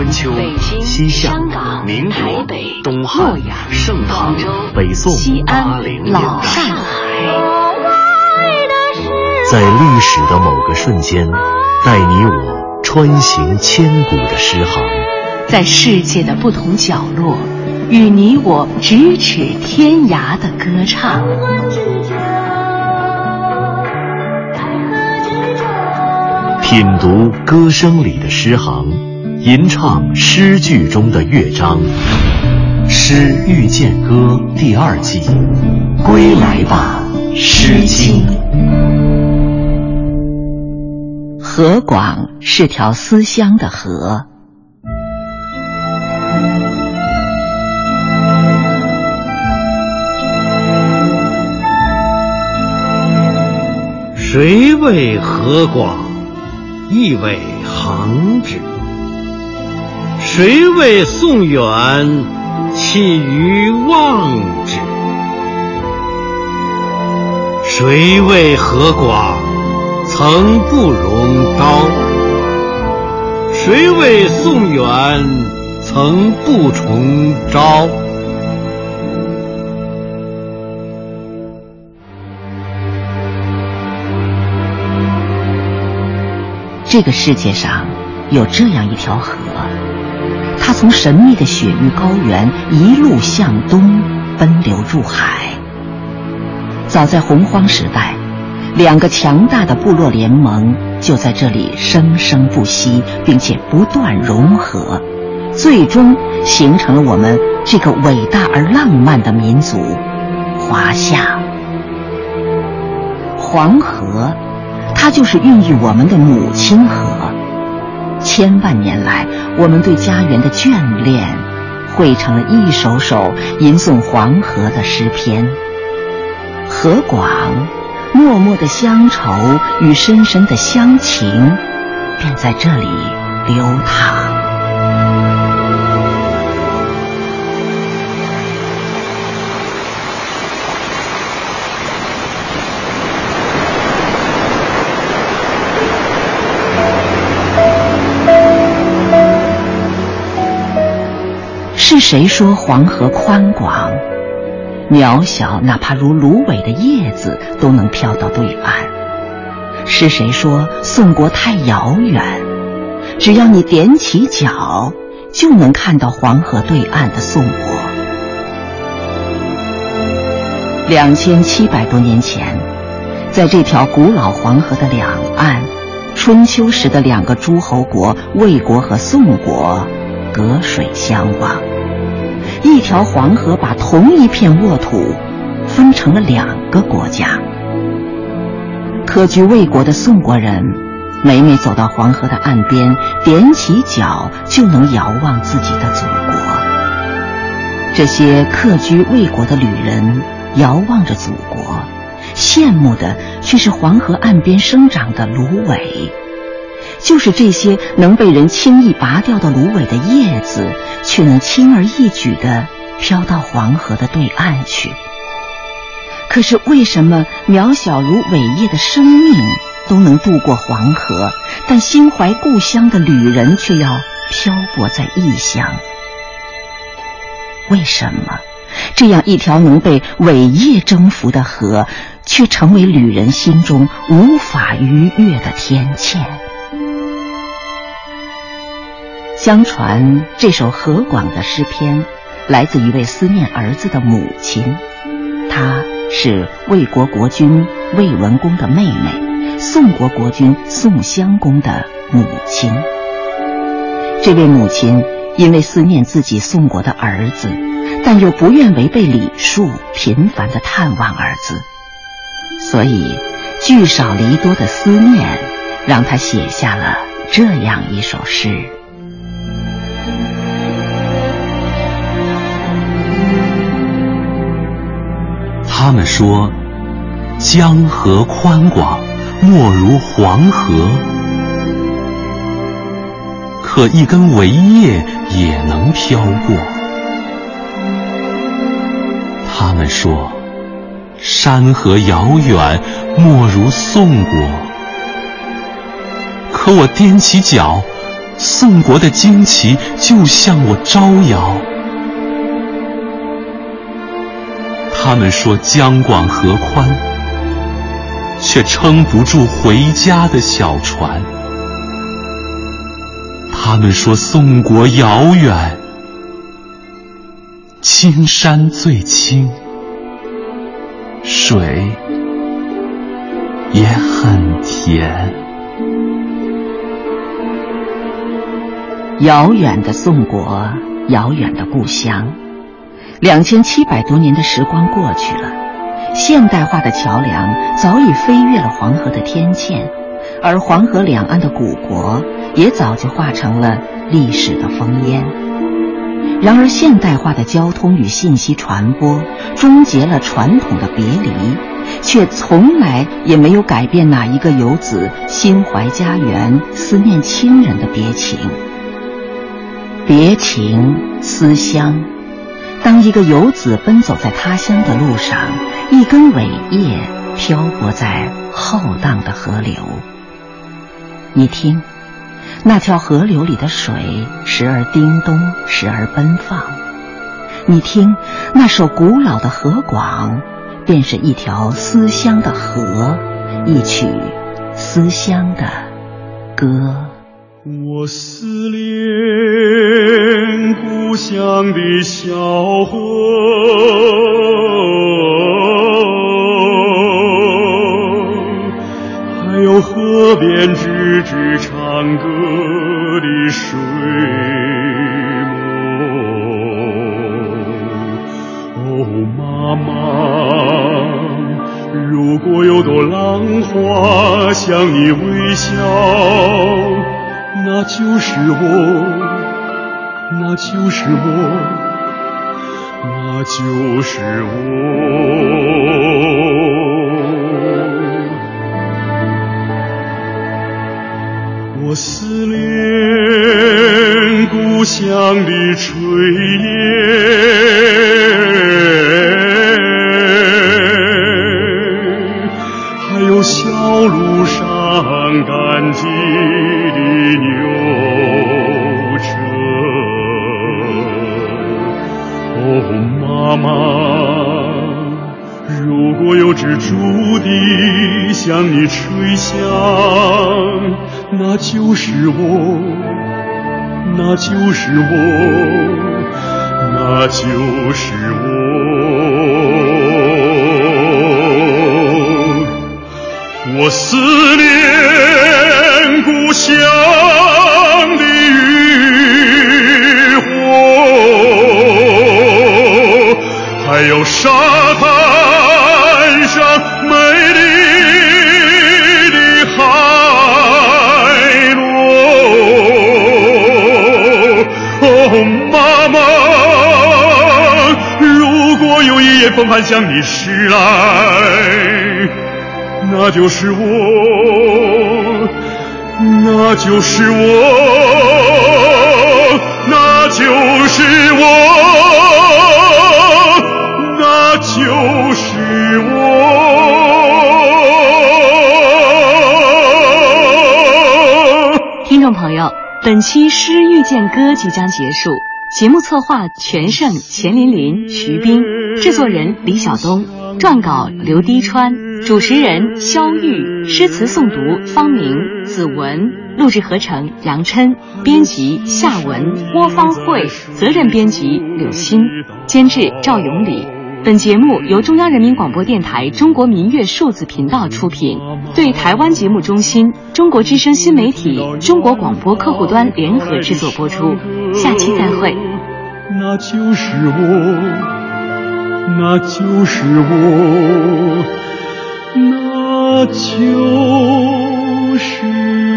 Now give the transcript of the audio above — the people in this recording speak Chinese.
春秋、西夏、民国、东汉、盛唐、北宋、八零、老上海，在历史的某个瞬间，带你我穿行千古的诗行，在世界的不同角落，与你我咫尺天涯的歌唱。品读歌声里的诗行，吟唱诗句中的乐章，《诗遇见歌》第二季，归来吧，《诗经》。河广是条思乡的河，谁为河广？亦为行之。谁为宋远？弃于望之？谁为河广？曾不容刀。谁为宋远？曾不重昭。这个世界上有这样一条河，它从神秘的雪域高原一路向东奔流入海。早在洪荒时代，两个强大的部落联盟就在这里生生不息，并且不断融合，最终形成了我们这个伟大而浪漫的民族——华夏。黄河。它就是孕育我们的母亲河，千万年来，我们对家园的眷恋，汇成了一首首吟诵黄河的诗篇。河广，默默的乡愁与深深的乡情，便在这里流淌。是谁说黄河宽广、渺小，哪怕如芦苇的叶子都能飘到对岸？是谁说宋国太遥远，只要你踮起脚，就能看到黄河对岸的宋国？两千七百多年前，在这条古老黄河的两岸，春秋时的两个诸侯国魏国和宋国隔水相望。一条黄河把同一片沃土分成了两个国家。客居魏国的宋国人，每每走到黄河的岸边，踮起脚就能遥望自己的祖国。这些客居魏国的旅人遥望着祖国，羡慕的却是黄河岸边生长的芦苇。就是这些能被人轻易拔掉的芦苇的叶子，却能轻而易举地飘到黄河的对岸去。可是为什么渺小如苇叶的生命都能渡过黄河，但心怀故乡的旅人却要漂泊在异乡？为什么这样一条能被苇叶征服的河，却成为旅人心中无法逾越的天堑？相传这首何广的诗篇，来自一位思念儿子的母亲，她是魏国国君魏文公的妹妹，宋国国君宋襄公的母亲。这位母亲因为思念自己宋国的儿子，但又不愿违背礼数，频繁的探望儿子，所以聚少离多的思念，让他写下了这样一首诗。他们说：“江河宽广，莫如黄河。可一根苇叶也能飘过。”他们说：“山河遥远，莫如宋国。可我踮起脚，宋国的旌旗就向我招摇。他们说江广河宽，却撑不住回家的小船。他们说宋国遥远，青山最青，水也很甜。遥远的宋国，遥远的故乡，两千七百多年的时光过去了，现代化的桥梁早已飞越了黄河的天堑，而黄河两岸的古国也早就化成了历史的烽烟。然而，现代化的交通与信息传播终结了传统的别离，却从来也没有改变哪一个游子心怀家园、思念亲人的别情。别情思乡，当一个游子奔走在他乡的路上，一根苇叶漂泊在浩荡的河流。你听，那条河流里的水时而叮咚，时而奔放。你听，那首古老的河广，便是一条思乡的河，一曲思乡的歌。我思念乡的小河，还有河边吱吱唱歌的水母。哦，妈妈。如果有朵浪花向你微笑，那就是我，那就是我，那就是我。我思念故乡的炊烟。妈，如果有只竹笛向你吹响，那就是我，那就是我，那就是我。我思念故乡沙滩上美丽的海螺。哦，妈妈，如果有一夜风寒向你驶来。那就是我，那就是我，那就是本期《诗遇见歌》即将结束。节目策划：全胜、钱琳琳、徐斌，制作人李晓东，撰稿刘滴川。主持人肖玉，诗词诵读方明、子文，录制合成杨琛，编辑夏文、郭方慧，责任编辑柳鑫，监制赵永礼。本节目由中央人民广播电台中国民乐数字频道出品，对台湾节目中心、中国之声新媒体、中国广播客户端联合制作播出。下期再会。那就是我，那就是我。那就是。